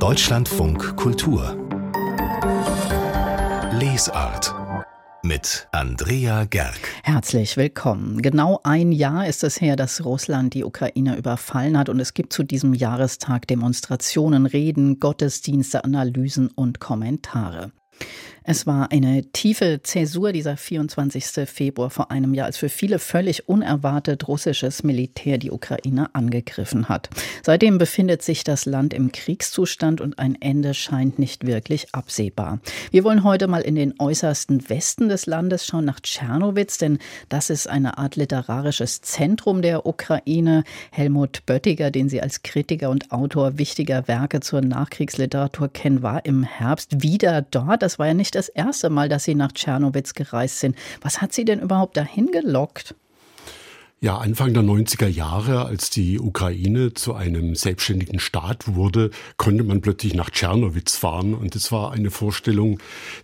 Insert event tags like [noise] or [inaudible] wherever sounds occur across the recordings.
Deutschlandfunk Kultur Lesart mit Andrea Gerg. Herzlich willkommen. Genau ein Jahr ist es her, dass Russland die Ukraine überfallen hat und es gibt zu diesem Jahrestag Demonstrationen, Reden, Gottesdienste, Analysen und Kommentare. Es war eine tiefe Zäsur dieser 24. Februar vor einem Jahr, als für viele völlig unerwartet russisches Militär die Ukraine angegriffen hat. Seitdem befindet sich das Land im Kriegszustand und ein Ende scheint nicht wirklich absehbar. Wir wollen heute mal in den äußersten Westen des Landes schauen, nach Tschernowitz, denn das ist eine Art literarisches Zentrum der Ukraine. Helmut Böttiger, den Sie als Kritiker und Autor wichtiger Werke zur Nachkriegsliteratur kennen, war im Herbst wieder dort. Das war ja nicht nicht das erste Mal, dass Sie nach Tschernowitz gereist sind. Was hat Sie denn überhaupt dahin gelockt? Ja, Anfang der 90er Jahre, als die Ukraine zu einem selbstständigen Staat wurde, konnte man plötzlich nach Tschernowitz fahren. Und das war eine Vorstellung,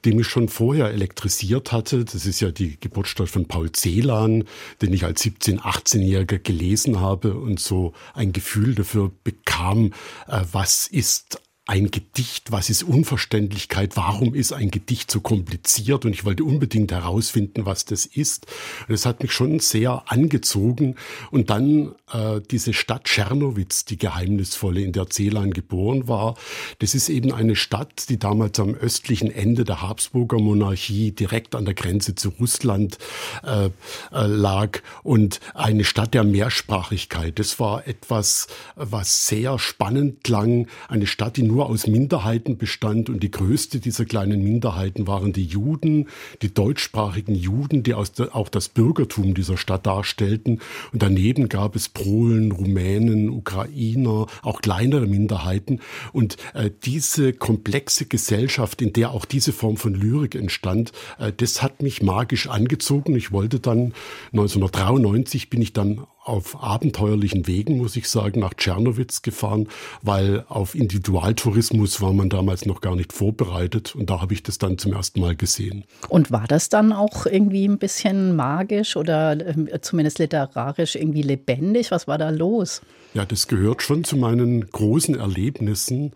die mich schon vorher elektrisiert hatte. Das ist ja die Geburtsstadt von Paul Celan, den ich als 17-, 18-Jähriger gelesen habe und so ein Gefühl dafür bekam, äh, was ist ein Gedicht, was ist Unverständlichkeit, warum ist ein Gedicht so kompliziert? Und ich wollte unbedingt herausfinden, was das ist. Das hat mich schon sehr angezogen. Und dann äh, diese Stadt Tschernowitz, die geheimnisvolle, in der Celan geboren war, das ist eben eine Stadt, die damals am östlichen Ende der Habsburger Monarchie direkt an der Grenze zu Russland äh, äh, lag. Und eine Stadt der Mehrsprachigkeit. Das war etwas, was sehr spannend klang, eine Stadt, die nur nur aus Minderheiten bestand und die größte dieser kleinen Minderheiten waren die Juden, die deutschsprachigen Juden, die auch das Bürgertum dieser Stadt darstellten. Und daneben gab es Polen, Rumänen, Ukrainer, auch kleinere Minderheiten. Und äh, diese komplexe Gesellschaft, in der auch diese Form von Lyrik entstand, äh, das hat mich magisch angezogen. Ich wollte dann 1993 bin ich dann auf abenteuerlichen Wegen, muss ich sagen, nach Tschernowitz gefahren, weil auf Individualtourismus war man damals noch gar nicht vorbereitet und da habe ich das dann zum ersten Mal gesehen. Und war das dann auch irgendwie ein bisschen magisch oder äh, zumindest literarisch irgendwie lebendig? Was war da los? Ja, das gehört schon zu meinen großen Erlebnissen,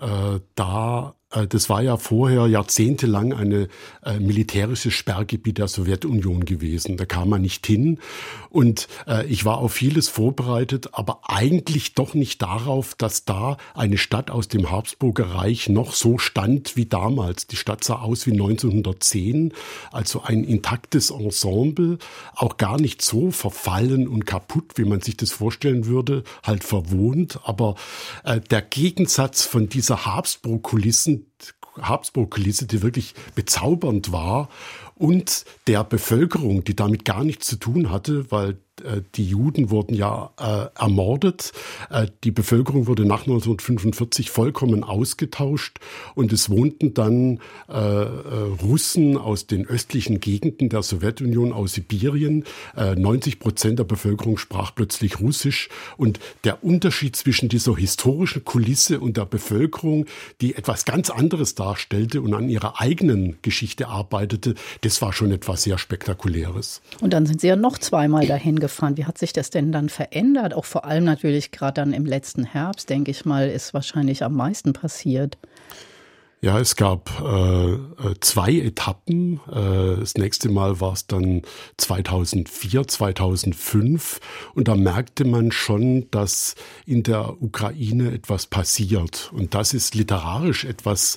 äh, da das war ja vorher jahrzehntelang eine äh, militärisches Sperrgebiet der Sowjetunion gewesen. Da kam man nicht hin. Und äh, ich war auf vieles vorbereitet, aber eigentlich doch nicht darauf, dass da eine Stadt aus dem Habsburger Reich noch so stand wie damals. Die Stadt sah aus wie 1910, also ein intaktes Ensemble, auch gar nicht so verfallen und kaputt, wie man sich das vorstellen würde, halt verwohnt. Aber äh, der Gegensatz von dieser Habsburg-Kulissen Habsburg-Kulisse, die wirklich bezaubernd war und der Bevölkerung, die damit gar nichts zu tun hatte, weil die Juden wurden ja äh, ermordet. Äh, die Bevölkerung wurde nach 1945 vollkommen ausgetauscht und es wohnten dann äh, äh Russen aus den östlichen Gegenden der Sowjetunion, aus Sibirien. 90 Prozent der Bevölkerung sprach plötzlich Russisch und der Unterschied zwischen dieser historischen Kulisse und der Bevölkerung, die etwas ganz anderes darstellte und an ihrer eigenen Geschichte arbeitete, das war schon etwas sehr Spektakuläres. Und dann sind Sie ja noch zweimal dahin gefahren. Wie hat sich das denn dann verändert? Auch vor allem natürlich gerade dann im letzten Herbst, denke ich mal, ist wahrscheinlich am meisten passiert. Ja, es gab äh, äh zwei Etappen. Äh, das nächste Mal war es dann 2004, 2005. Und da merkte man schon, dass in der Ukraine etwas passiert. Und das ist literarisch etwas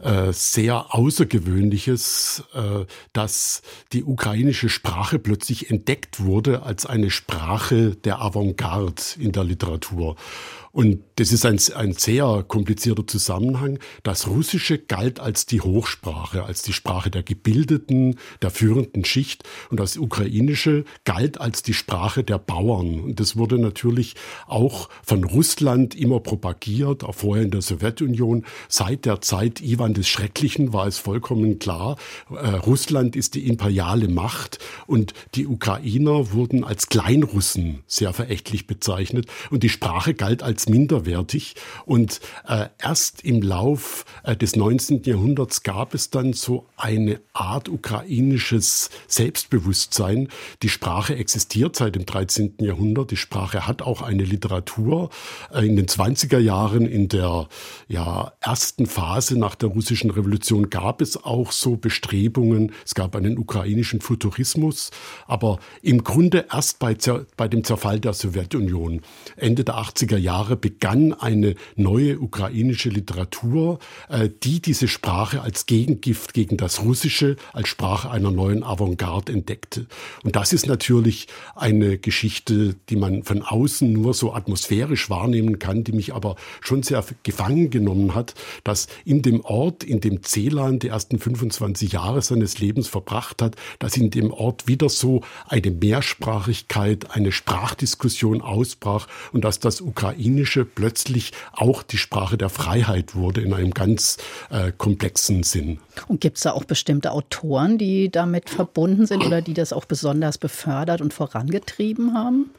äh, sehr Außergewöhnliches, äh, dass die ukrainische Sprache plötzlich entdeckt wurde als eine Sprache der Avantgarde in der Literatur. Und das ist ein, ein sehr komplizierter Zusammenhang. Das Russische galt als die Hochsprache, als die Sprache der Gebildeten, der führenden Schicht. Und das Ukrainische galt als die Sprache der Bauern. Und das wurde natürlich auch von Russland immer propagiert, auch vorher in der Sowjetunion, seit der Zeit Ivan Irgendwann des Schrecklichen war es vollkommen klar, äh, Russland ist die imperiale Macht und die Ukrainer wurden als Kleinrussen sehr verächtlich bezeichnet und die Sprache galt als minderwertig. Und äh, erst im Lauf äh, des 19. Jahrhunderts gab es dann so eine Art ukrainisches Selbstbewusstsein. Die Sprache existiert seit dem 13. Jahrhundert. Die Sprache hat auch eine Literatur. In den 20er Jahren, in der ja, ersten Phase nach der russischen Revolution, gab es auch so Bestrebungen. Es gab einen ukrainischen Futurismus, aber im Grunde erst bei, bei dem Zerfall der Sowjetunion. Ende der 80er Jahre begann eine neue ukrainische Literatur, äh, die diese Sprache als Gegengift gegen das Russische, als Sprache einer neuen Avantgarde entdeckte. Und das ist natürlich eine Geschichte, die man von außen nur so atmosphärisch wahrnehmen kann, die mich aber schon sehr gefangen genommen hat, dass in dem Ort, in dem Celan die ersten 25 Jahre seines Lebens verbracht hat, dass in dem Ort wieder so eine Mehrsprachigkeit, eine Sprachdiskussion ausbrach und dass das Ukrainische plötzlich auch die Sprache der Freiheit wurde in einem ganz äh, komplexen Sinn. Und gibt es da auch bestimmte Autoren, die damit verbunden sind oder die das auch besonders befördert und vorangetrieben haben?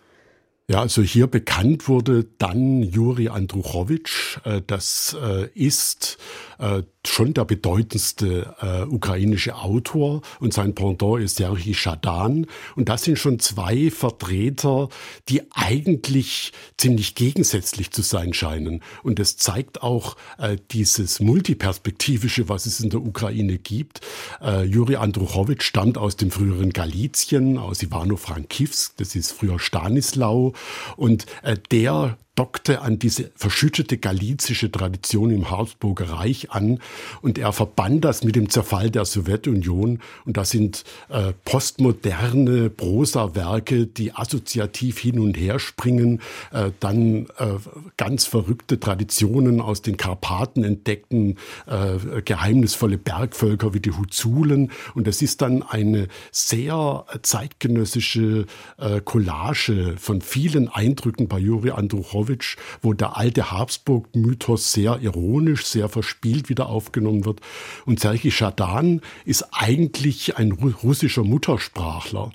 Ja, also hier bekannt wurde dann Juri Andruchowitsch. Äh, das äh, ist äh, schon der bedeutendste äh, ukrainische Autor und sein Pendant ist Serhii Schadan. Und das sind schon zwei Vertreter, die eigentlich ziemlich gegensätzlich zu sein scheinen. Und es zeigt auch äh, dieses Multiperspektivische, was es in der Ukraine gibt. Äh, Juri Andruchowitsch stammt aus dem früheren Galizien, aus Ivano-Frankivsk, das ist früher Stanislau. Und äh, der dockte an diese verschüttete galizische Tradition im Habsburger Reich an und er verband das mit dem Zerfall der Sowjetunion. Und das sind äh, postmoderne Prosa-Werke, die assoziativ hin und her springen, äh, dann äh, ganz verrückte Traditionen aus den Karpaten entdeckten, äh, geheimnisvolle Bergvölker wie die Huzulen. Und es ist dann eine sehr zeitgenössische äh, Collage von vielen Eindrücken bei Juri Andruchow Pawlowitsch, wo der alte Habsburg-Mythos sehr ironisch, sehr verspielt wieder aufgenommen wird. Und Sergei Schadan ist eigentlich ein russischer Muttersprachler.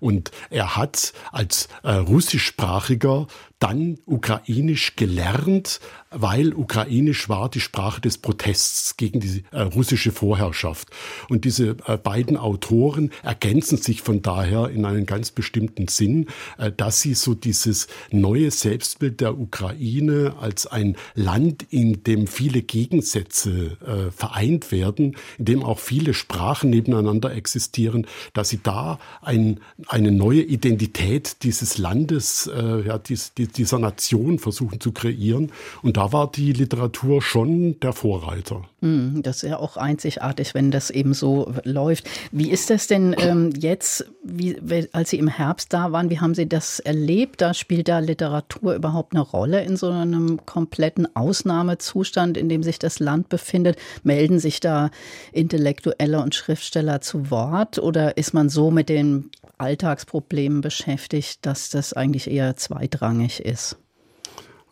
Und er hat als äh, russischsprachiger dann ukrainisch gelernt, weil ukrainisch war die Sprache des Protests gegen die äh, russische Vorherrschaft. Und diese äh, beiden Autoren ergänzen sich von daher in einen ganz bestimmten Sinn, äh, dass sie so dieses neue Selbstbild der Ukraine als ein Land, in dem viele Gegensätze äh, vereint werden, in dem auch viele Sprachen nebeneinander existieren, dass sie da ein, eine neue Identität dieses Landes, äh, ja, dies, die, dieser Nation versuchen zu kreieren. Und da war die Literatur schon der Vorreiter. Hm, das ist ja auch einzigartig, wenn das eben so läuft. Wie ist das denn ähm, jetzt, wie, als Sie im Herbst da waren, wie haben Sie das erlebt? Da spielt da Literatur überhaupt eine Rolle in so einem kompletten Ausnahmezustand, in dem sich das Land befindet? Melden sich da Intellektuelle und Schriftsteller zu Wort oder ist man so mit den Alltagsproblemen beschäftigt, dass das eigentlich eher zweitrangig ist?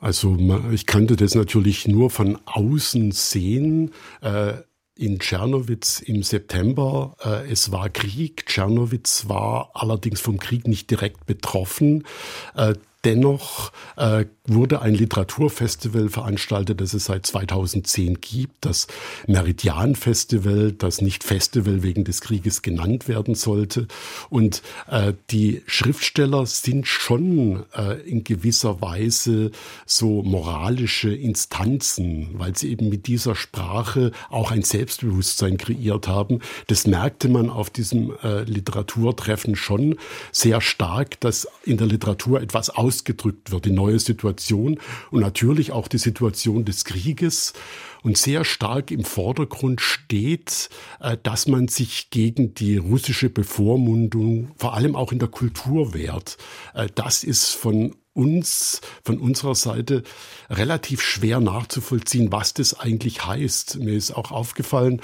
Also ich kannte das natürlich nur von außen sehen. Äh, in Tschernowitz im September. Äh, es war Krieg. Tschernowitz war allerdings vom Krieg nicht direkt betroffen. Äh, dennoch wurde ein Literaturfestival veranstaltet, das es seit 2010 gibt, das Meridian Festival, das nicht Festival wegen des Krieges genannt werden sollte. Und äh, die Schriftsteller sind schon äh, in gewisser Weise so moralische Instanzen, weil sie eben mit dieser Sprache auch ein Selbstbewusstsein kreiert haben. Das merkte man auf diesem äh, Literaturtreffen schon sehr stark, dass in der Literatur etwas ausgedrückt wird, die neue Situation und natürlich auch die Situation des Krieges. Und sehr stark im Vordergrund steht, äh, dass man sich gegen die russische Bevormundung vor allem auch in der Kultur wehrt. Äh, das ist von uns, von unserer Seite relativ schwer nachzuvollziehen, was das eigentlich heißt. Mir ist auch aufgefallen,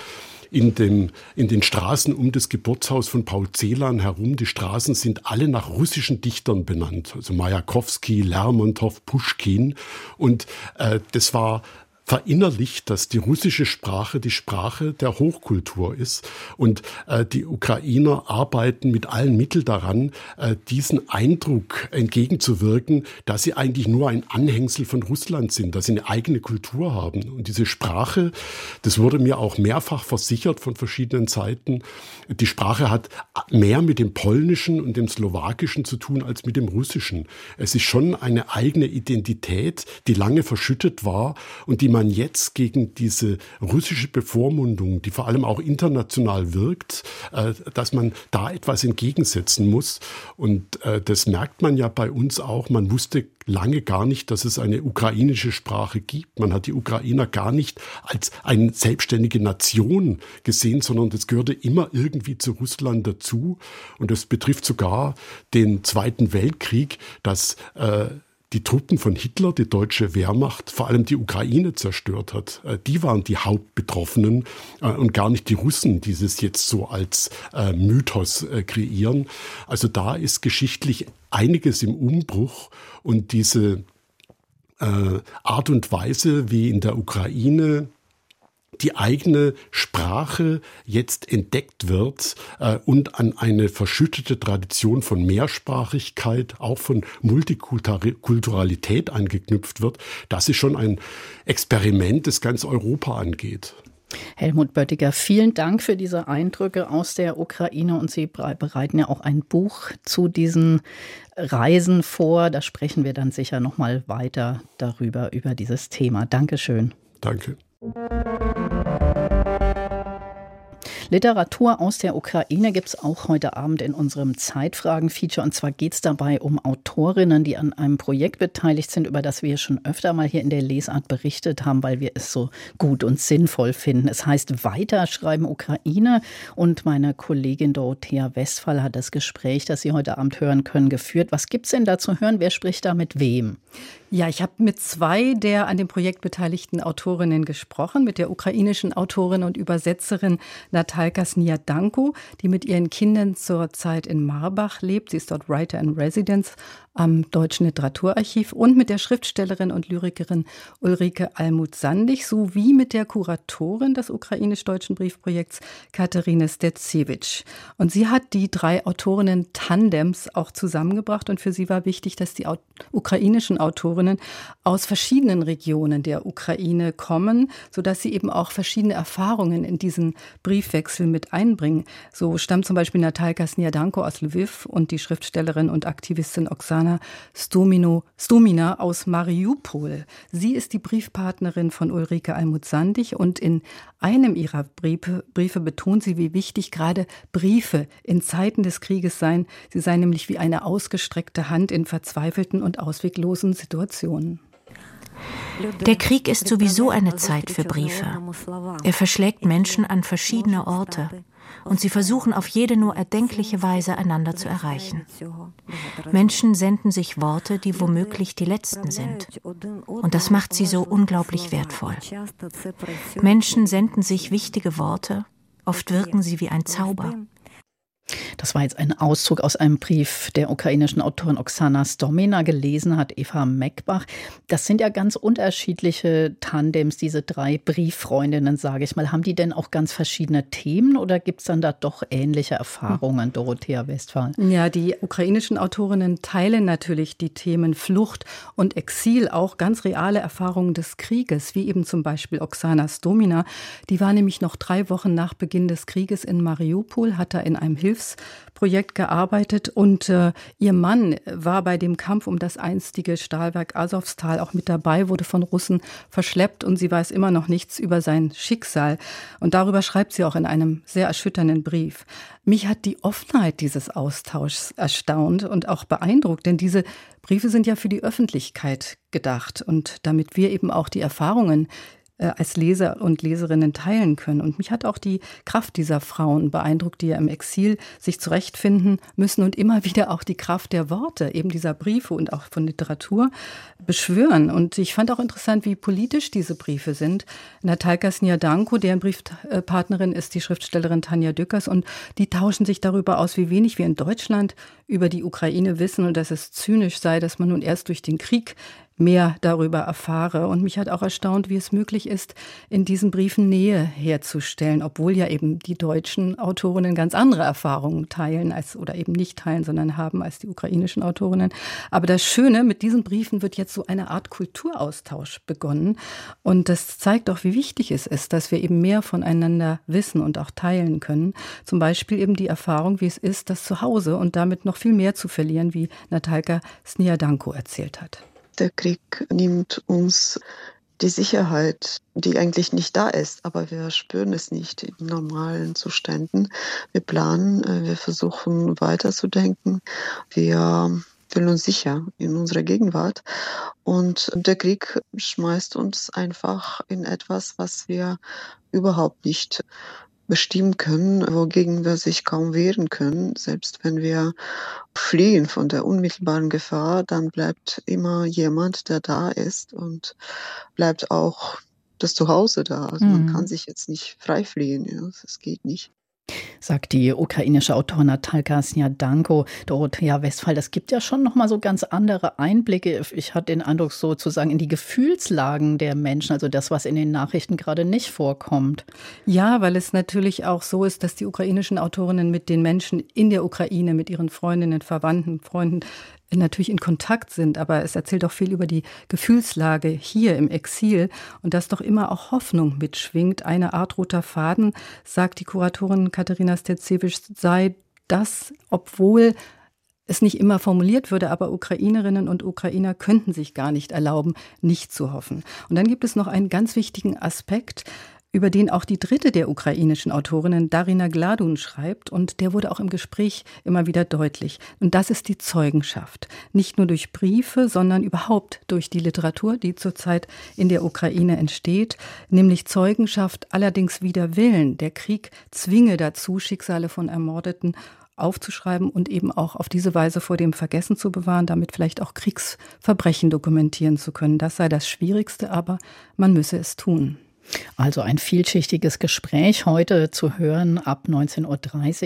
in, dem, in den Straßen um das Geburtshaus von Paul Celan herum. Die Straßen sind alle nach russischen Dichtern benannt. Also Majakowski, Lermontov, Puschkin. Und äh, das war verinnerlicht, dass die russische Sprache die Sprache der Hochkultur ist. Und äh, die Ukrainer arbeiten mit allen Mitteln daran, äh, diesen Eindruck entgegenzuwirken, dass sie eigentlich nur ein Anhängsel von Russland sind, dass sie eine eigene Kultur haben. Und diese Sprache, das wurde mir auch mehrfach versichert von verschiedenen Seiten, die Sprache hat mehr mit dem Polnischen und dem Slowakischen zu tun als mit dem Russischen. Es ist schon eine eigene Identität, die lange verschüttet war und die man jetzt gegen diese russische Bevormundung, die vor allem auch international wirkt, äh, dass man da etwas entgegensetzen muss. Und äh, das merkt man ja bei uns auch. Man wusste lange gar nicht, dass es eine ukrainische Sprache gibt. Man hat die Ukrainer gar nicht als eine selbstständige Nation gesehen, sondern das gehörte immer irgendwie zu Russland dazu. Und das betrifft sogar den Zweiten Weltkrieg, dass äh, die Truppen von Hitler, die deutsche Wehrmacht, vor allem die Ukraine zerstört hat. Äh, die waren die Hauptbetroffenen äh, und gar nicht die Russen, die es jetzt so als äh, Mythos kreieren. Also da ist geschichtlich einiges im Umbruch und diese Art und Weise, wie in der Ukraine die eigene Sprache jetzt entdeckt wird äh, und an eine verschüttete Tradition von Mehrsprachigkeit, auch von Multikulturalität angeknüpft wird, das ist schon ein Experiment, das ganz Europa angeht. Helmut Böttiger, vielen Dank für diese Eindrücke aus der Ukraine und Sie bereiten ja auch ein Buch zu diesen Reisen vor. Da sprechen wir dann sicher noch mal weiter darüber über dieses Thema. Dankeschön. Danke. Literatur aus der Ukraine gibt es auch heute Abend in unserem Zeitfragen-Feature. Und zwar geht es dabei um Autorinnen, die an einem Projekt beteiligt sind, über das wir schon öfter mal hier in der Lesart berichtet haben, weil wir es so gut und sinnvoll finden. Es heißt Weiterschreiben Ukraine. Und meine Kollegin Dorothea Westphal hat das Gespräch, das Sie heute Abend hören können, geführt. Was gibt es denn da zu hören? Wer spricht da mit wem? Ja, ich habe mit zwei der an dem Projekt beteiligten Autorinnen gesprochen, mit der ukrainischen Autorin und Übersetzerin Natalka Sniadanko, die mit ihren Kindern zurzeit in Marbach lebt. Sie ist dort Writer in Residence am Deutschen Literaturarchiv und mit der Schriftstellerin und Lyrikerin Ulrike Almut-Sandig sowie mit der Kuratorin des ukrainisch-deutschen Briefprojekts Katharine Stetzewitsch. Und sie hat die drei Autorinnen Tandems auch zusammengebracht und für sie war wichtig, dass die ukrainischen Autorinnen aus verschiedenen Regionen der Ukraine kommen, sodass sie eben auch verschiedene Erfahrungen in diesen Briefwechsel mit einbringen. So stammt zum Beispiel Natalka Sniadanko aus Lviv und die Schriftstellerin und Aktivistin Oksana Svetlana Stomino, Stomina aus Mariupol. Sie ist die Briefpartnerin von Ulrike Almut-Sandig und in einem ihrer Briefe, Briefe betont sie, wie wichtig gerade Briefe in Zeiten des Krieges seien. Sie seien nämlich wie eine ausgestreckte Hand in verzweifelten und ausweglosen Situationen. Der Krieg ist sowieso eine Zeit für Briefe. Er verschlägt Menschen an verschiedene Orte und sie versuchen auf jede nur erdenkliche Weise einander zu erreichen. Menschen senden sich Worte, die womöglich die letzten sind. Und das macht sie so unglaublich wertvoll. Menschen senden sich wichtige Worte, oft wirken sie wie ein Zauber. Das war jetzt ein Auszug aus einem Brief der ukrainischen Autorin Oksana Stomina. Gelesen hat Eva Meckbach. Das sind ja ganz unterschiedliche Tandems, diese drei Brieffreundinnen, sage ich mal. Haben die denn auch ganz verschiedene Themen oder gibt es dann da doch ähnliche Erfahrungen, Dorothea Westphal? Ja, die ukrainischen Autorinnen teilen natürlich die Themen Flucht und Exil, auch ganz reale Erfahrungen des Krieges, wie eben zum Beispiel Oksana Stomina. Die war nämlich noch drei Wochen nach Beginn des Krieges in Mariupol, hat da in einem Hilfs Hilfsprojekt gearbeitet und äh, ihr Mann war bei dem Kampf um das einstige Stahlwerk Asowstal auch mit dabei, wurde von Russen verschleppt und sie weiß immer noch nichts über sein Schicksal. Und darüber schreibt sie auch in einem sehr erschütternden Brief. Mich hat die Offenheit dieses Austauschs erstaunt und auch beeindruckt, denn diese Briefe sind ja für die Öffentlichkeit gedacht und damit wir eben auch die Erfahrungen als Leser und Leserinnen teilen können. Und mich hat auch die Kraft dieser Frauen beeindruckt, die ja im Exil sich zurechtfinden müssen und immer [laughs] wieder auch die Kraft der Worte, eben dieser Briefe und auch von Literatur beschwören. Und ich fand auch interessant, wie politisch diese Briefe sind. Natalka Sniadanko, deren Briefpartnerin ist die Schriftstellerin Tanja Dückers und die tauschen sich darüber aus, wie wenig wir in Deutschland über die Ukraine wissen und dass es zynisch sei, dass man nun erst durch den Krieg mehr darüber erfahre. Und mich hat auch erstaunt, wie es möglich ist, in diesen Briefen Nähe herzustellen, obwohl ja eben die deutschen Autorinnen ganz andere Erfahrungen teilen als oder eben nicht teilen, sondern haben als die ukrainischen Autorinnen. Aber das Schöne, mit diesen Briefen wird jetzt so eine Art Kulturaustausch begonnen. Und das zeigt auch, wie wichtig es ist, dass wir eben mehr voneinander wissen und auch teilen können. Zum Beispiel eben die Erfahrung, wie es ist, das zu Hause und damit noch viel mehr zu verlieren, wie Natalka Sniadanko erzählt hat. Der Krieg nimmt uns die Sicherheit, die eigentlich nicht da ist, aber wir spüren es nicht in normalen Zuständen. Wir planen, äh, wir versuchen weiterzudenken. Wir fühlen uns sicher in unserer Gegenwart. Und der Krieg schmeißt uns einfach in etwas, was wir überhaupt nicht bestimmen können, wogegen wir sich kaum wehren können. Selbst wenn wir fliehen von der unmittelbaren Gefahr, dann bleibt immer jemand, der da ist und bleibt auch das Zuhause da. Also mhm. man kann sich jetzt nicht frei fliehen. Ja, das geht nicht sagt die ukrainische Autorin Natalka Sniadanko. Dorothea Westphal, das gibt ja schon nochmal so ganz andere Einblicke. Ich hatte den Eindruck, sozusagen in die Gefühlslagen der Menschen, also das, was in den Nachrichten gerade nicht vorkommt. Ja, weil es natürlich auch so ist, dass die ukrainischen Autorinnen mit den Menschen in der Ukraine, mit ihren Freundinnen, Verwandten, Freunden natürlich in Kontakt sind, aber es erzählt auch viel über die Gefühlslage hier im Exil und dass doch immer auch Hoffnung mitschwingt. Eine Art roter Faden, sagt die Kuratorin Katharina Stetzevisch, sei das, obwohl es nicht immer formuliert würde, aber Ukrainerinnen und Ukrainer könnten sich gar nicht erlauben, nicht zu hoffen. Und dann gibt es noch einen ganz wichtigen Aspekt, über den auch die dritte der ukrainischen Autorinnen, Darina Gladun, schreibt. Und der wurde auch im Gespräch immer wieder deutlich. Und das ist die Zeugenschaft. Nicht nur durch Briefe, sondern überhaupt durch die Literatur, die zurzeit in der Ukraine entsteht. Nämlich Zeugenschaft allerdings wider Willen. Der Krieg zwinge dazu, Schicksale von Ermordeten aufzuschreiben und eben auch auf diese Weise vor dem Vergessen zu bewahren, damit vielleicht auch Kriegsverbrechen dokumentieren zu können. Das sei das Schwierigste, aber man müsse es tun. Also ein vielschichtiges Gespräch heute zu hören ab 19.30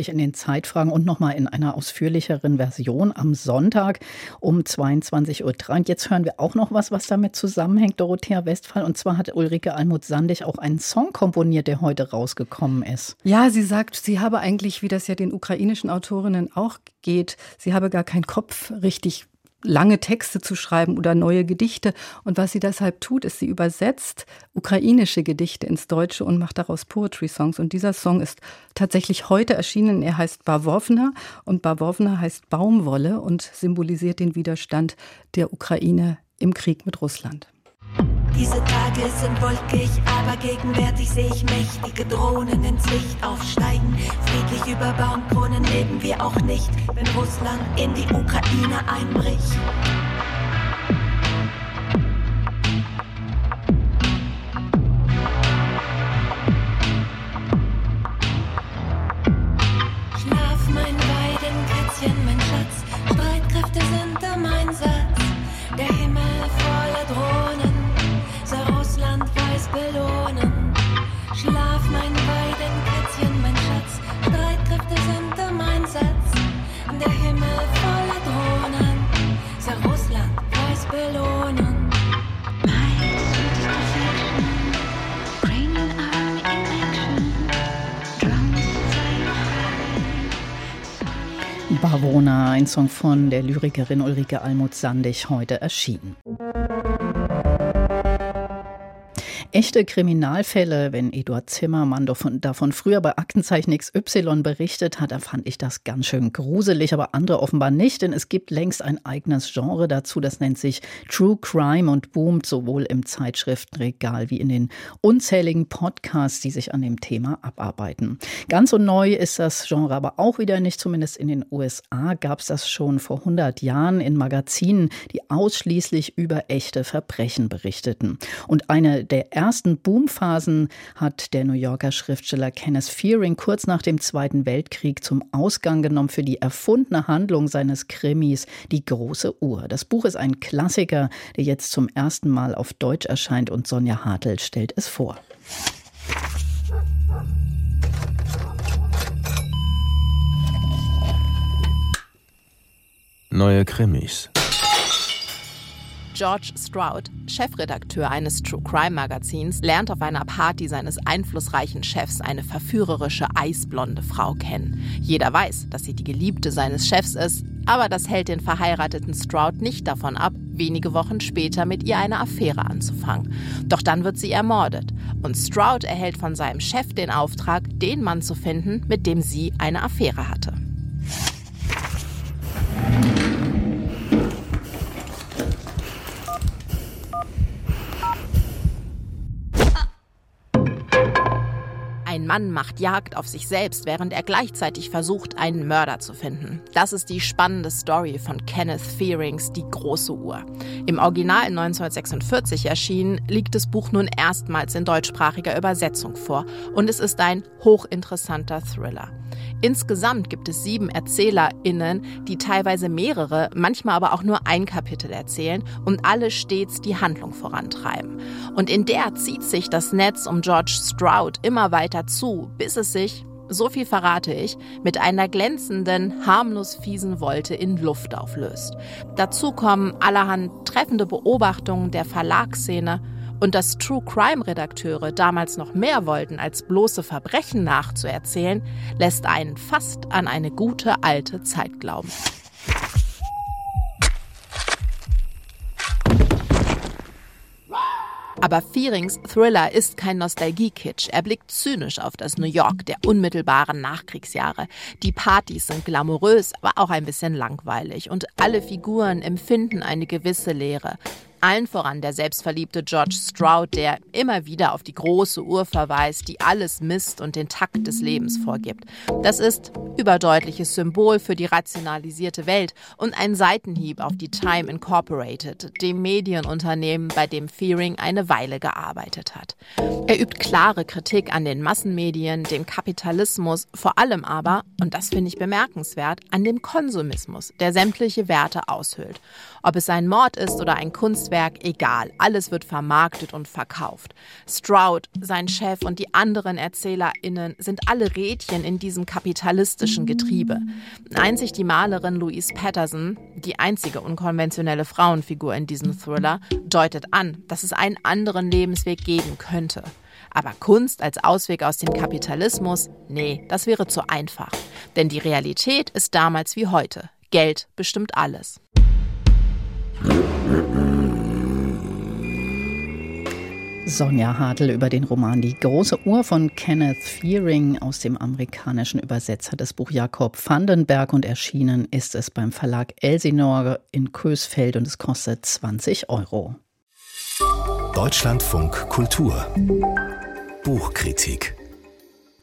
Uhr in den Zeitfragen und nochmal in einer ausführlicheren Version am Sonntag um 22.03 Uhr. Und jetzt hören wir auch noch was, was damit zusammenhängt, Dorothea Westphal. Und zwar hat Ulrike Almuth-Sandig auch einen Song komponiert, der heute rausgekommen ist. Ja, sie sagt, sie habe eigentlich, wie das ja den ukrainischen Autorinnen auch geht, sie habe gar keinen Kopf richtig lange Texte zu schreiben oder neue Gedichte. Und was sie deshalb tut, ist, sie übersetzt ukrainische Gedichte ins Deutsche und macht daraus Poetry Songs. Und dieser Song ist tatsächlich heute erschienen. Er heißt Bavovna und Bavovna heißt Baumwolle und symbolisiert den Widerstand der Ukraine im Krieg mit Russland. Diese Tage sind wolkig, aber gegenwärtig sehe ich mächtige Drohnen ins Licht aufsteigen. Friedlich über Baumkronen leben wir auch nicht, wenn Russland in die Ukraine einbricht. Song von der Lyrikerin Ulrike Almuth-Sandig, heute erschienen. Echte Kriminalfälle, wenn Eduard Zimmermann davon, davon früher bei Aktenzeichen XY berichtet hat, da fand ich das ganz schön gruselig, aber andere offenbar nicht, denn es gibt längst ein eigenes Genre dazu, das nennt sich True Crime und boomt sowohl im Zeitschriftenregal wie in den unzähligen Podcasts, die sich an dem Thema abarbeiten. Ganz so neu ist das Genre aber auch wieder nicht, zumindest in den USA gab es das schon vor 100 Jahren in Magazinen, die ausschließlich über echte Verbrechen berichteten. Und eine der ersten Boomphasen hat der New Yorker Schriftsteller Kenneth Fearing kurz nach dem Zweiten Weltkrieg zum Ausgang genommen für die erfundene Handlung seines Krimis Die große Uhr. Das Buch ist ein Klassiker, der jetzt zum ersten Mal auf Deutsch erscheint und Sonja Hartl stellt es vor. Neue Krimis. George Stroud, Chefredakteur eines True Crime Magazins, lernt auf einer Party seines einflussreichen Chefs eine verführerische eisblonde Frau kennen. Jeder weiß, dass sie die Geliebte seines Chefs ist, aber das hält den verheirateten Stroud nicht davon ab, wenige Wochen später mit ihr eine Affäre anzufangen. Doch dann wird sie ermordet und Stroud erhält von seinem Chef den Auftrag, den Mann zu finden, mit dem sie eine Affäre hatte. Mann macht Jagd auf sich selbst, während er gleichzeitig versucht, einen Mörder zu finden. Das ist die spannende Story von Kenneth Fearings Die große Uhr. Im Original 1946 erschienen, liegt das Buch nun erstmals in deutschsprachiger Übersetzung vor und es ist ein hochinteressanter Thriller. Insgesamt gibt es sieben ErzählerInnen, die teilweise mehrere, manchmal aber auch nur ein Kapitel erzählen und alle stets die Handlung vorantreiben. Und in der zieht sich das Netz um George Stroud immer weiter zu, bis es sich, so viel verrate ich, mit einer glänzenden, harmlos fiesen Wolte in Luft auflöst. Dazu kommen allerhand treffende Beobachtungen der Verlagsszene und dass True Crime Redakteure damals noch mehr wollten, als bloße Verbrechen nachzuerzählen, lässt einen fast an eine gute alte Zeit glauben. Aber Fearings Thriller ist kein Nostalgie-Kitsch. Er blickt zynisch auf das New York der unmittelbaren Nachkriegsjahre. Die Partys sind glamourös, aber auch ein bisschen langweilig. Und alle Figuren empfinden eine gewisse Leere. Allen voran der selbstverliebte George Stroud, der immer wieder auf die große Uhr verweist, die alles misst und den Takt des Lebens vorgibt. Das ist überdeutliches Symbol für die rationalisierte Welt und ein Seitenhieb auf die Time Incorporated, dem Medienunternehmen, bei dem Fearing eine Weile gearbeitet hat. Er übt klare Kritik an den Massenmedien, dem Kapitalismus, vor allem aber, und das finde ich bemerkenswert, an dem Konsumismus, der sämtliche Werte aushöhlt. Ob es ein Mord ist oder ein Kunstwerk, egal, alles wird vermarktet und verkauft. Stroud, sein Chef und die anderen ErzählerInnen sind alle Rädchen in diesem kapitalistischen Getriebe. Einzig die Malerin Louise Patterson, die einzige unkonventionelle Frauenfigur in diesem Thriller, deutet an, dass es einen anderen Lebensweg geben könnte. Aber Kunst als Ausweg aus dem Kapitalismus? Nee, das wäre zu einfach. Denn die Realität ist damals wie heute. Geld bestimmt alles. Sonja Hartl über den Roman Die große Uhr von Kenneth Fearing aus dem amerikanischen Übersetzer des Buch Jakob Vandenberg. Und erschienen ist es beim Verlag Elsinore in Kösfeld und es kostet 20 Euro. Deutschlandfunk Kultur. Buchkritik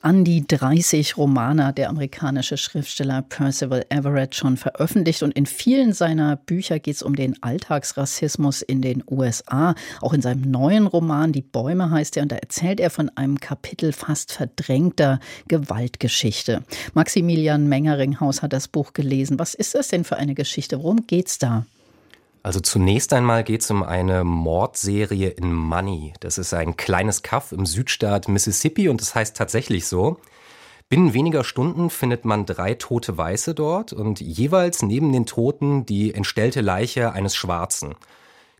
an die 30 Romane hat der amerikanische Schriftsteller Percival Everett schon veröffentlicht und in vielen seiner Bücher geht es um den Alltagsrassismus in den USA. Auch in seinem neuen Roman Die Bäume heißt er und da erzählt er von einem Kapitel fast verdrängter Gewaltgeschichte. Maximilian Mengeringhaus hat das Buch gelesen. Was ist das denn für eine Geschichte? Worum geht's da? Also zunächst einmal geht es um eine Mordserie in Money. Das ist ein kleines Kaff im Südstaat Mississippi und das heißt tatsächlich so. Binnen weniger Stunden findet man drei tote Weiße dort und jeweils neben den Toten die entstellte Leiche eines Schwarzen.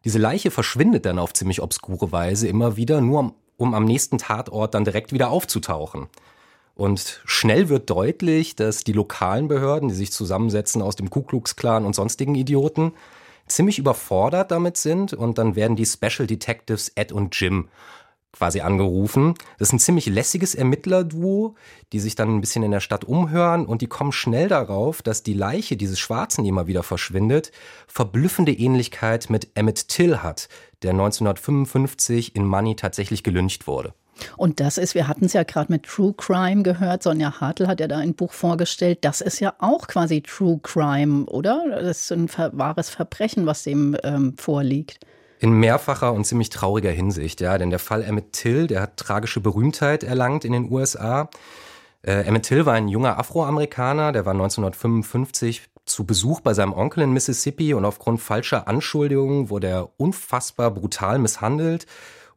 Diese Leiche verschwindet dann auf ziemlich obskure Weise immer wieder, nur um am nächsten Tatort dann direkt wieder aufzutauchen. Und schnell wird deutlich, dass die lokalen Behörden, die sich zusammensetzen aus dem Ku Klux Klan und sonstigen Idioten, ziemlich überfordert damit sind und dann werden die Special Detectives Ed und Jim quasi angerufen. Das ist ein ziemlich lässiges Ermittlerduo, die sich dann ein bisschen in der Stadt umhören und die kommen schnell darauf, dass die Leiche dieses Schwarzen, die immer wieder verschwindet, verblüffende Ähnlichkeit mit Emmett Till hat, der 1955 in Money tatsächlich gelyncht wurde. Und das ist, wir hatten es ja gerade mit True Crime gehört, Sonja Hartl hat ja da ein Buch vorgestellt, das ist ja auch quasi True Crime, oder? Das ist ein wahres Verbrechen, was dem ähm, vorliegt. In mehrfacher und ziemlich trauriger Hinsicht, ja, denn der Fall Emmett Till, der hat tragische Berühmtheit erlangt in den USA. Äh, Emmett Till war ein junger Afroamerikaner, der war 1955 zu Besuch bei seinem Onkel in Mississippi und aufgrund falscher Anschuldigungen wurde er unfassbar brutal misshandelt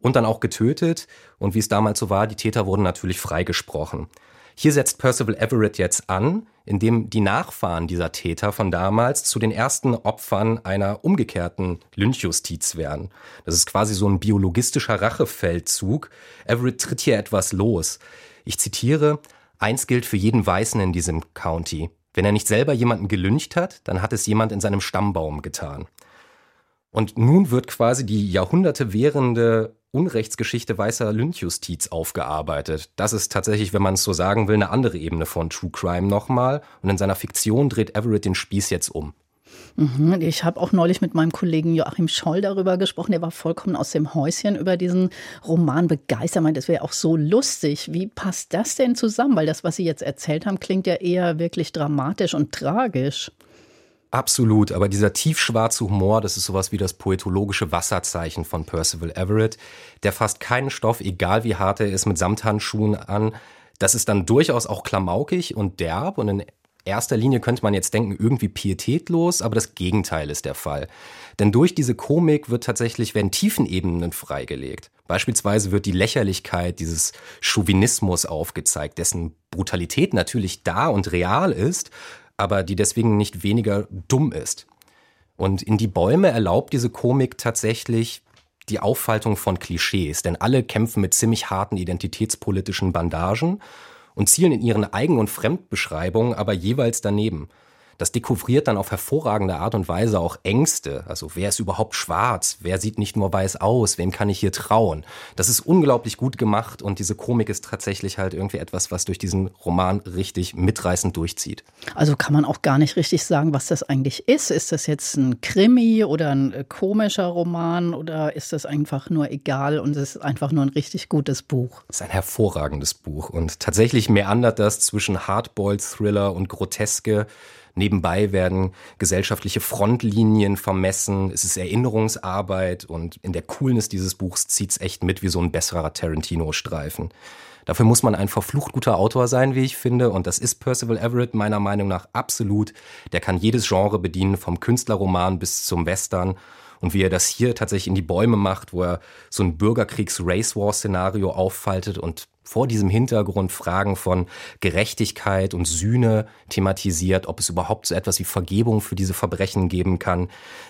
und dann auch getötet. Und wie es damals so war, die Täter wurden natürlich freigesprochen. Hier setzt Percival Everett jetzt an, indem die Nachfahren dieser Täter von damals zu den ersten Opfern einer umgekehrten Lynchjustiz werden. Das ist quasi so ein biologistischer Rachefeldzug. Everett tritt hier etwas los. Ich zitiere, eins gilt für jeden Weißen in diesem County. Wenn er nicht selber jemanden gelyncht hat, dann hat es jemand in seinem Stammbaum getan. Und nun wird quasi die Jahrhunderte währende Unrechtsgeschichte weißer Lynchjustiz aufgearbeitet. Das ist tatsächlich, wenn man es so sagen will, eine andere Ebene von True Crime nochmal. Und in seiner Fiktion dreht Everett den Spieß jetzt um. Mhm, ich habe auch neulich mit meinem Kollegen Joachim Scholl darüber gesprochen. Der war vollkommen aus dem Häuschen über diesen Roman begeistert. Er meint, es wäre auch so lustig. Wie passt das denn zusammen? Weil das, was Sie jetzt erzählt haben, klingt ja eher wirklich dramatisch und tragisch. Absolut, aber dieser tiefschwarze Humor, das ist sowas wie das poetologische Wasserzeichen von Percival Everett. Der fasst keinen Stoff, egal wie hart er ist, mit Samthandschuhen an. Das ist dann durchaus auch klamaukig und derb und in erster Linie könnte man jetzt denken, irgendwie pietätlos, aber das Gegenteil ist der Fall. Denn durch diese Komik wird tatsächlich, werden Tiefenebenen freigelegt. Beispielsweise wird die Lächerlichkeit dieses Chauvinismus aufgezeigt, dessen Brutalität natürlich da und real ist, aber die deswegen nicht weniger dumm ist. Und in die Bäume erlaubt diese Komik tatsächlich die Auffaltung von Klischees, denn alle kämpfen mit ziemlich harten identitätspolitischen Bandagen und zielen in ihren Eigen- und Fremdbeschreibungen aber jeweils daneben. Das dekouvriert dann auf hervorragende Art und Weise auch Ängste. Also wer ist überhaupt schwarz? Wer sieht nicht nur weiß aus? Wem kann ich hier trauen? Das ist unglaublich gut gemacht und diese Komik ist tatsächlich halt irgendwie etwas, was durch diesen Roman richtig mitreißend durchzieht. Also kann man auch gar nicht richtig sagen, was das eigentlich ist. Ist das jetzt ein Krimi oder ein äh, komischer Roman oder ist das einfach nur egal und es ist einfach nur ein richtig gutes Buch? Es ist ein hervorragendes Buch und tatsächlich meandert das zwischen Hardboiled Thriller und Groteske. Nebenbei werden gesellschaftliche Frontlinien vermessen. Es ist Erinnerungsarbeit und in der Coolness dieses Buchs zieht's echt mit wie so ein besserer Tarantino-Streifen. Dafür muss man ein verflucht guter Autor sein, wie ich finde, und das ist Percival Everett meiner Meinung nach absolut. Der kann jedes Genre bedienen, vom Künstlerroman bis zum Western. Und wie er das hier tatsächlich in die Bäume macht, wo er so ein Bürgerkriegs-Race-War-Szenario auffaltet und vor diesem Hintergrund Fragen von Gerechtigkeit und Sühne thematisiert, ob es überhaupt so etwas wie Vergebung für diese Verbrechen geben kann.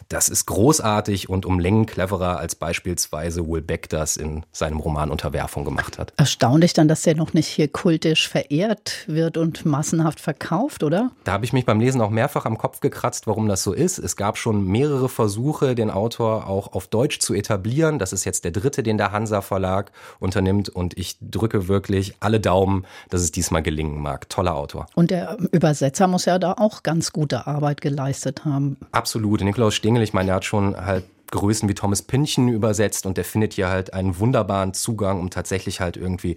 Das ist großartig und um Längen cleverer, als beispielsweise Will Beck das in seinem Roman Unterwerfung gemacht hat. Erstaunlich dann, dass der noch nicht hier kultisch verehrt wird und massenhaft verkauft, oder? Da habe ich mich beim Lesen auch mehrfach am Kopf gekratzt, warum das so ist. Es gab schon mehrere Versuche, den Autor auch auf Deutsch zu etablieren. Das ist jetzt der dritte, den der Hansa Verlag unternimmt und ich drücke wirklich alle Daumen, dass es diesmal gelingen mag. Toller Autor. Und der Übersetzer muss ja da auch ganz gute Arbeit geleistet haben. Absolut. Nikolaus Stingel, ich meine, der hat schon halt Größen wie Thomas Pynchon übersetzt und der findet hier halt einen wunderbaren Zugang, um tatsächlich halt irgendwie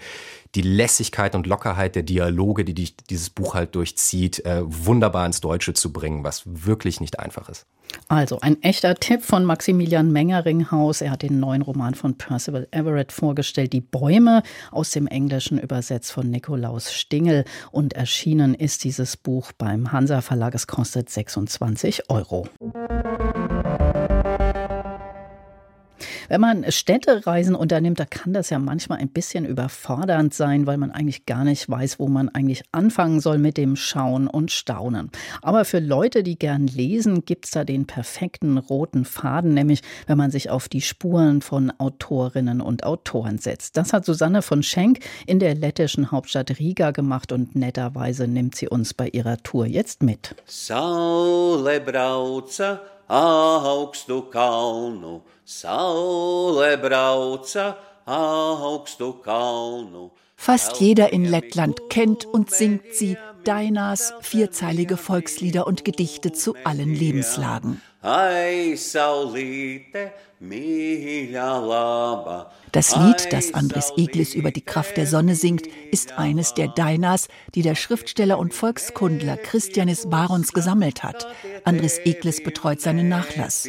die Lässigkeit und Lockerheit der Dialoge, die, die dieses Buch halt durchzieht, äh, wunderbar ins Deutsche zu bringen, was wirklich nicht einfach ist. Also ein echter Tipp von Maximilian Mengeringhaus. Er hat den neuen Roman von Percival Everett vorgestellt, Die Bäume, aus dem Englischen übersetzt von Nikolaus Stingel. Und erschienen ist dieses Buch beim Hansa Verlag. Es kostet 26 Euro. Wenn man Städtereisen unternimmt, da kann das ja manchmal ein bisschen überfordernd sein, weil man eigentlich gar nicht weiß, wo man eigentlich anfangen soll mit dem Schauen und Staunen. Aber für Leute, die gern lesen, gibt es da den perfekten roten Faden, nämlich wenn man sich auf die Spuren von Autorinnen und Autoren setzt. Das hat Susanne von Schenk in der lettischen Hauptstadt Riga gemacht und netterweise nimmt sie uns bei ihrer Tour jetzt mit. Saule brauca augstu kalnu Saule brauca augstu kalnu. Fast jeder in Lettland kennt und singt sie, Dainas vierzeilige Volkslieder und Gedichte zu allen Lebenslagen. Das Lied, das Andres Eglis über die Kraft der Sonne singt, ist eines der Dainas, die der Schriftsteller und Volkskundler Christianis Barons gesammelt hat. Andres Eglis betreut seinen Nachlass.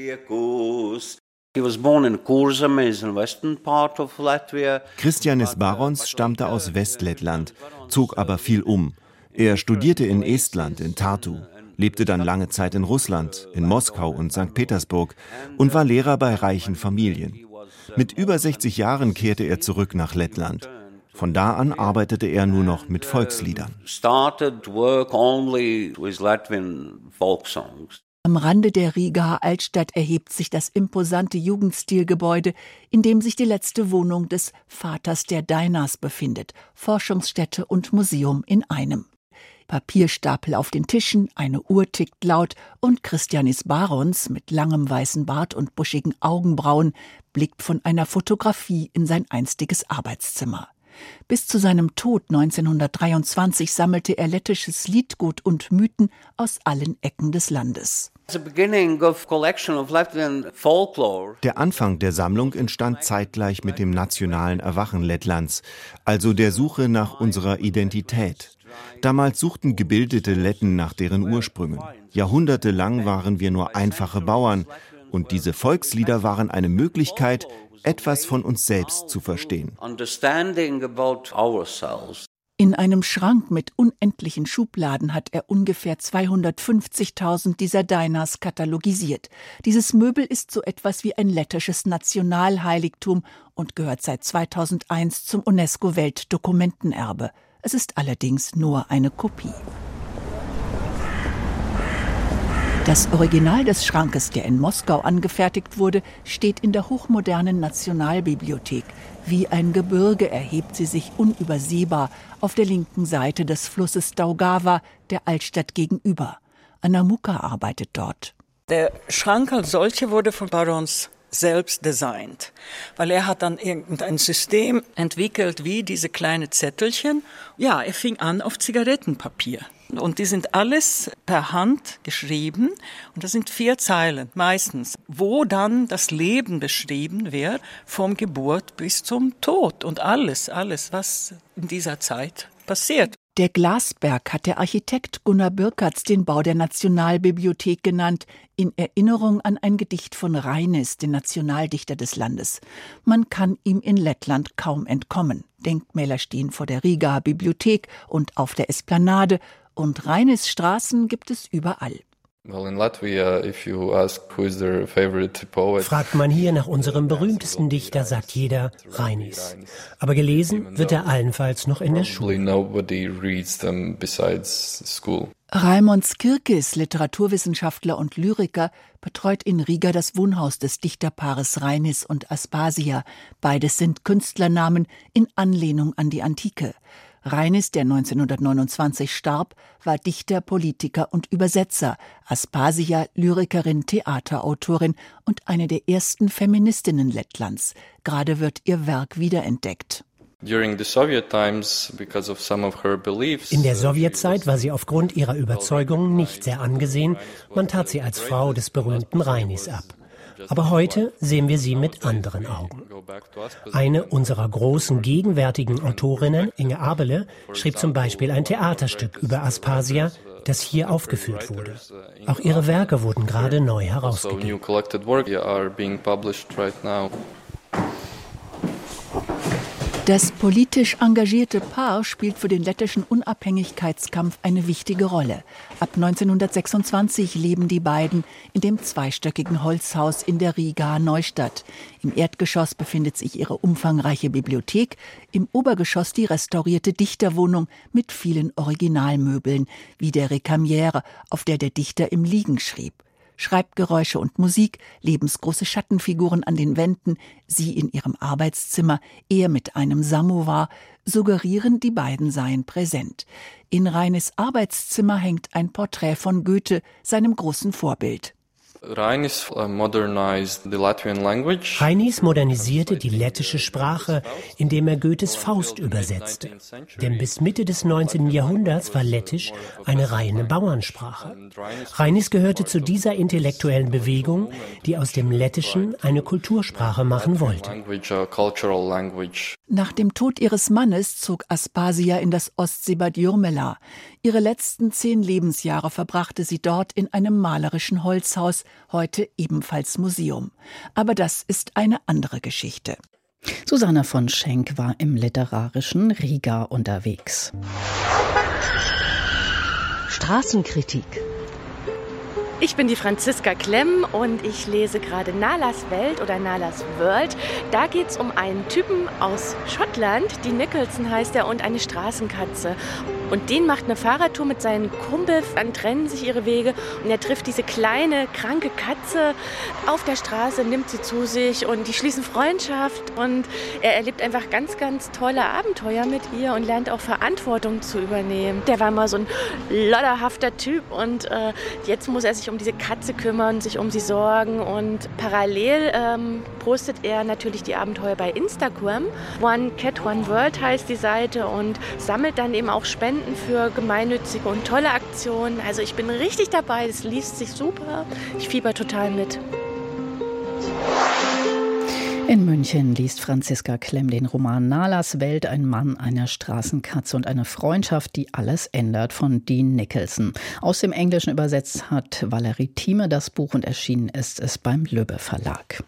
Christianis Barons stammte aus Westlettland, zog aber viel um. Er studierte in Estland, in Tartu, lebte dann lange Zeit in Russland, in Moskau und St. Petersburg und war Lehrer bei reichen Familien. Mit über 60 Jahren kehrte er zurück nach Lettland. Von da an arbeitete er nur noch mit Volksliedern. Am Rande der Rigaer Altstadt erhebt sich das imposante Jugendstilgebäude, in dem sich die letzte Wohnung des Vaters der Dainas befindet, Forschungsstätte und Museum in einem. Papierstapel auf den Tischen, eine Uhr tickt laut und Christianis Barons mit langem weißen Bart und buschigen Augenbrauen blickt von einer Fotografie in sein einstiges Arbeitszimmer. Bis zu seinem Tod 1923 sammelte er lettisches Liedgut und Mythen aus allen Ecken des Landes. Der Anfang der Sammlung entstand zeitgleich mit dem nationalen Erwachen Lettlands, also der Suche nach unserer Identität. Damals suchten gebildete Letten nach deren Ursprüngen. Jahrhundertelang waren wir nur einfache Bauern und diese Volkslieder waren eine Möglichkeit, etwas von uns selbst zu verstehen. In einem Schrank mit unendlichen Schubladen hat er ungefähr 250.000 dieser Dainas katalogisiert. Dieses Möbel ist so etwas wie ein lettisches Nationalheiligtum und gehört seit 2001 zum UNESCO-Weltdokumentenerbe. Es ist allerdings nur eine Kopie. Das Original des Schrankes, der in Moskau angefertigt wurde, steht in der hochmodernen Nationalbibliothek. Wie ein Gebirge erhebt sie sich unübersehbar auf der linken Seite des Flusses Daugava, der Altstadt gegenüber. Anna Muka arbeitet dort. Der Schrank als solcher wurde von Barons selbst designt, weil er hat dann irgendein System entwickelt wie diese kleinen Zettelchen. Ja, er fing an auf Zigarettenpapier. Und die sind alles per Hand geschrieben und das sind vier Zeilen meistens, wo dann das Leben beschrieben wird, vom Geburt bis zum Tod und alles, alles, was in dieser Zeit passiert. Der Glasberg hat der Architekt Gunnar Birkatz den Bau der Nationalbibliothek genannt, in Erinnerung an ein Gedicht von Reinis, den Nationaldichter des Landes. Man kann ihm in Lettland kaum entkommen. Denkmäler stehen vor der Riga Bibliothek und auf der Esplanade, und Reinis Straßen gibt es überall. Fragt man hier nach unserem berühmtesten Dichter, sagt jeder Reinis. Aber gelesen wird er allenfalls noch in der Schule. Raimond Skirkis, Literaturwissenschaftler und Lyriker, betreut in Riga das Wohnhaus des Dichterpaares Reinis und Aspasia. Beides sind Künstlernamen in Anlehnung an die Antike. Reinis, der 1929 starb, war Dichter, Politiker und Übersetzer, Aspasia Lyrikerin, Theaterautorin und eine der ersten Feministinnen Lettlands. Gerade wird ihr Werk wiederentdeckt. In der Sowjetzeit war sie aufgrund ihrer Überzeugungen nicht sehr angesehen. Man tat sie als Frau des berühmten Reinis ab. Aber heute sehen wir sie mit anderen Augen. Eine unserer großen gegenwärtigen Autorinnen, Inge Abele, schrieb zum Beispiel ein Theaterstück über Aspasia, das hier aufgeführt wurde. Auch ihre Werke wurden gerade neu herausgegeben. Das politisch engagierte Paar spielt für den lettischen Unabhängigkeitskampf eine wichtige Rolle. Ab 1926 leben die beiden in dem zweistöckigen Holzhaus in der Riga Neustadt. Im Erdgeschoss befindet sich ihre umfangreiche Bibliothek, im Obergeschoss die restaurierte Dichterwohnung mit vielen Originalmöbeln, wie der Recamiere, auf der der Dichter im Liegen schrieb. Schreibgeräusche und Musik, lebensgroße Schattenfiguren an den Wänden, sie in ihrem Arbeitszimmer, er mit einem Samovar, suggerieren, die beiden seien präsent. In Reines Arbeitszimmer hängt ein Porträt von Goethe, seinem großen Vorbild. Rainis uh, modernisierte die lettische Sprache, indem er Goethes Faust übersetzte. Denn bis Mitte des 19. Jahrhunderts war Lettisch eine reine Bauernsprache. Rainis gehörte zu dieser intellektuellen Bewegung, die aus dem Lettischen eine Kultursprache machen wollte. Nach dem Tod ihres Mannes zog Aspasia in das Ostseebad Jurmela. Ihre letzten zehn Lebensjahre verbrachte sie dort in einem malerischen Holzhaus, heute ebenfalls Museum. Aber das ist eine andere Geschichte. Susanna von Schenk war im literarischen Riga unterwegs. Straßenkritik Ich bin die Franziska Klemm und ich lese gerade Nalas Welt oder Nalas World. Da geht es um einen Typen aus Schottland, die Nicholson heißt er, und eine Straßenkatze. Und den macht eine Fahrradtour mit seinen Kumpel, dann trennen sich ihre Wege und er trifft diese kleine, kranke Katze auf der Straße, nimmt sie zu sich und die schließen Freundschaft und er erlebt einfach ganz, ganz tolle Abenteuer mit ihr und lernt auch Verantwortung zu übernehmen. Der war mal so ein lodderhafter Typ und äh, jetzt muss er sich um diese Katze kümmern, sich um sie sorgen und parallel ähm, postet er natürlich die Abenteuer bei Instagram. One Cat, One World heißt die Seite und sammelt dann eben auch Spenden Spenden für gemeinnützige und tolle Aktionen. Also ich bin richtig dabei, es liest sich super. Ich fieber total mit. In München liest Franziska Klemm den Roman Nalas Welt, ein Mann, eine Straßenkatze und eine Freundschaft, die alles ändert, von Dean Nicholson. Aus dem Englischen übersetzt hat Valerie Thieme das Buch und erschienen ist es beim Löbbe Verlag.